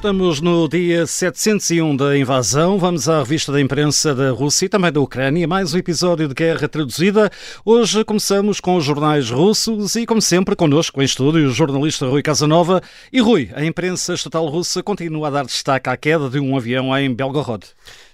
Estamos no dia 701 da invasão. Vamos à revista da imprensa da Rússia e também da Ucrânia. Mais um episódio de guerra traduzida. Hoje começamos com os jornais russos e, como sempre, connosco em estúdio o jornalista Rui Casanova. E Rui, a imprensa estatal russa continua a dar destaque à queda de um avião em Belgorod.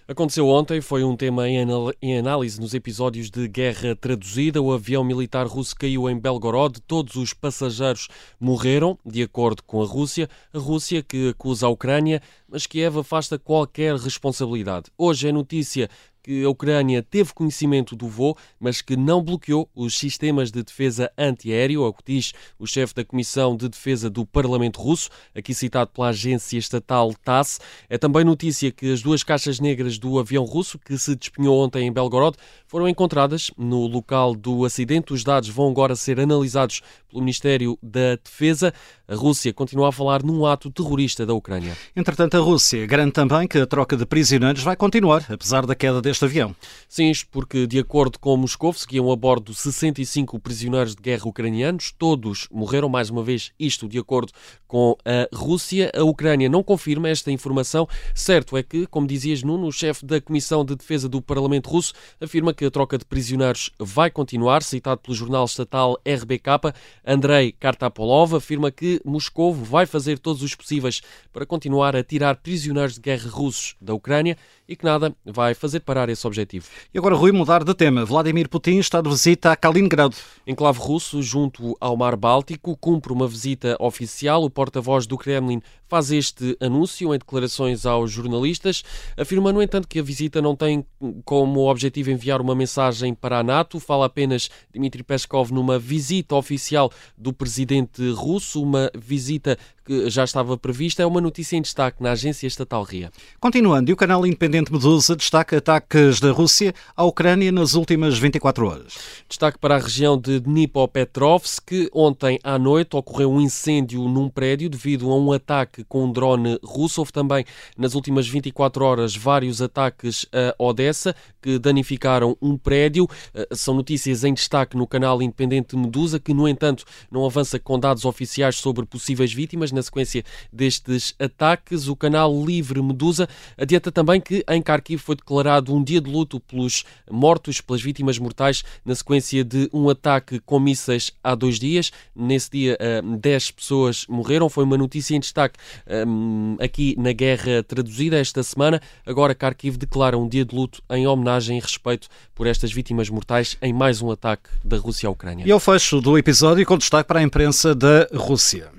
Aconteceu ontem, foi um tema em análise nos episódios de Guerra Traduzida. O avião militar russo caiu em Belgorod, todos os passageiros morreram, de acordo com a Rússia. A Rússia que acusa a Ucrânia, mas Kiev afasta qualquer responsabilidade. Hoje é notícia que a Ucrânia teve conhecimento do voo, mas que não bloqueou os sistemas de defesa antiaéreo, é o que diz o chefe da Comissão de Defesa do Parlamento Russo, aqui citado pela agência estatal TASS. É também notícia que as duas caixas negras do avião russo, que se despenhou ontem em Belgorod, foram encontradas no local do acidente. Os dados vão agora ser analisados pelo Ministério da Defesa. A Rússia continua a falar num ato terrorista da Ucrânia. Entretanto, a Rússia garante também que a troca de prisioneiros vai continuar, apesar da queda deste avião. Sim, isto porque, de acordo com Moscou, seguiam a bordo 65 prisioneiros de guerra ucranianos. Todos morreram, mais uma vez, isto de acordo com a Rússia. A Ucrânia não confirma esta informação. Certo é que, como dizias, Nuno, o chefe da Comissão de Defesa do Parlamento Russo afirma que a troca de prisioneiros vai continuar. Citado pelo jornal estatal RBK, Andrei Kartapolov afirma que Moscou vai fazer todos os possíveis para continuar a tirar prisioneiros de guerra russos da Ucrânia e que nada vai fazer parar esse objetivo. E agora, Rui, mudar de tema. Vladimir Putin está de visita a Kaliningrado. Enclave russo, junto ao Mar Báltico, cumpre uma visita oficial. O porta-voz do Kremlin faz este anúncio em declarações aos jornalistas, afirma, no entanto, que a visita não tem como objetivo enviar uma mensagem para a NATO. Fala apenas Dmitry Peskov numa visita oficial do presidente russo, uma visita que já estava prevista. É uma notícia em destaque na agência estatal RIA. Continuando, e o canal independente Medusa destaca ataques da Rússia à Ucrânia nas últimas 24 horas. Destaque para a região de Dnipropetrovsk. Ontem à noite ocorreu um incêndio num prédio devido a um ataque com um drone russo. Houve também nas últimas 24 horas vários ataques a Odessa que danificaram um prédio. Eh, são notícias em destaque no canal independente Medusa, que no entanto não avança com dados oficiais sobre possíveis vítimas na sequência destes ataques. O canal Livre Medusa adianta também que em Kharkiv foi declarado um dia de luto pelos mortos, pelas vítimas mortais, na sequência de um ataque com mísseis há dois dias. Nesse dia, 10 eh, pessoas morreram. Foi uma notícia em destaque um, aqui na guerra traduzida esta semana. Agora, Kharkiv declara um dia de luto em homenagem e respeito por estas vítimas mortais em mais um ataque da Rússia à Ucrânia. E ao fecho do episódio, com destaque para a imprensa da Rússia.